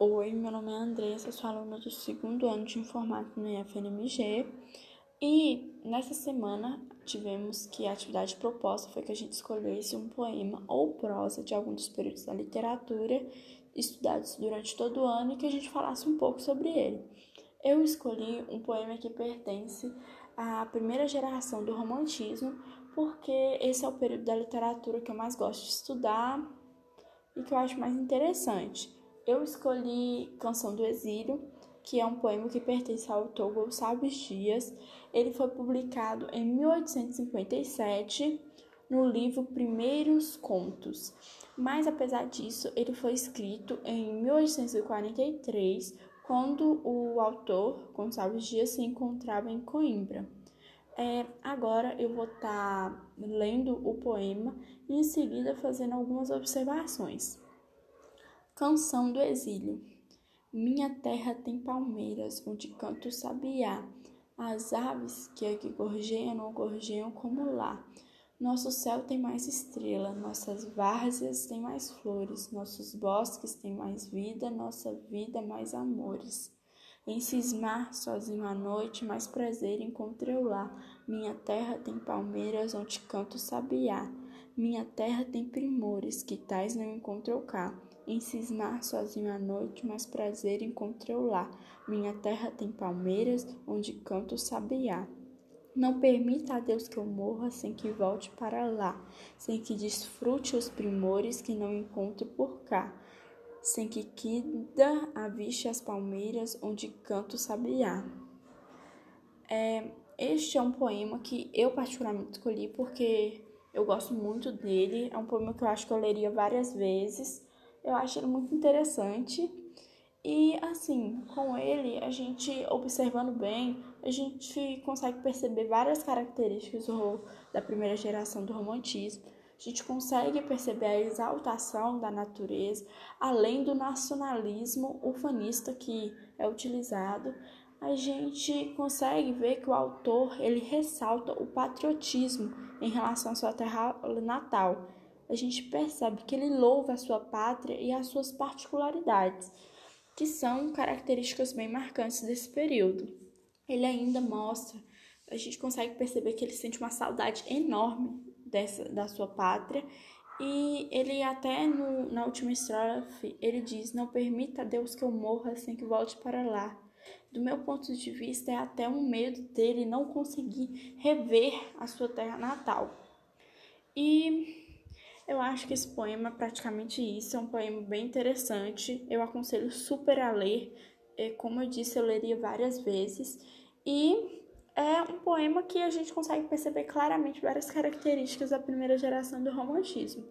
Oi, meu nome é Andressa, sou aluna do segundo ano de informática no IFNMG e nessa semana tivemos que a atividade proposta foi que a gente escolhesse um poema ou prosa de algum dos períodos da literatura estudados durante todo o ano e que a gente falasse um pouco sobre ele. Eu escolhi um poema que pertence à primeira geração do romantismo, porque esse é o período da literatura que eu mais gosto de estudar e que eu acho mais interessante. Eu escolhi Canção do Exílio, que é um poema que pertence ao autor Gonçalves Dias. Ele foi publicado em 1857 no livro Primeiros Contos. Mas apesar disso, ele foi escrito em 1843, quando o autor Gonçalves Dias se encontrava em Coimbra. É, agora eu vou estar tá lendo o poema e em seguida fazendo algumas observações. Canção do Exílio. Minha terra tem palmeiras, onde canta o sabiá. As aves que aqui gorjeiam não gorjeiam como lá. Nosso céu tem mais estrela, nossas várzeas têm mais flores, nossos bosques têm mais vida, nossa vida mais amores. Em cismar, sozinho à noite, mais prazer encontrei lá. Minha terra tem palmeiras, onde canto sabiá. Minha terra tem primores, que tais não encontro cá. Em cismar sozinho à noite, mais prazer encontrei lá. Minha terra tem palmeiras, onde canto o sabiá. Não permita a Deus que eu morra sem que volte para lá, sem que desfrute os primores que não encontro por cá, sem que quida a vista as palmeiras, onde canto o sabiá. É, este é um poema que eu particularmente escolhi porque eu gosto muito dele. É um poema que eu acho que eu leria várias vezes eu acho ele muito interessante. E assim, com ele, a gente observando bem, a gente consegue perceber várias características do, da primeira geração do romantismo. A gente consegue perceber a exaltação da natureza, além do nacionalismo ufanista que é utilizado. A gente consegue ver que o autor ele ressalta o patriotismo em relação à sua terra natal a gente percebe que ele louva a sua pátria e as suas particularidades, que são características bem marcantes desse período. Ele ainda mostra, a gente consegue perceber que ele sente uma saudade enorme dessa, da sua pátria e ele até no, na última estrofe, ele diz, não permita a Deus que eu morra sem que volte para lá. Do meu ponto de vista, é até um medo dele não conseguir rever a sua terra natal. E eu acho que esse poema é praticamente isso, é um poema bem interessante. Eu aconselho super a ler. É, como eu disse, eu leria várias vezes. E é um poema que a gente consegue perceber claramente várias características da primeira geração do romantismo.